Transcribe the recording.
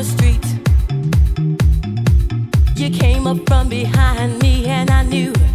the street. You came up from behind me and I knew.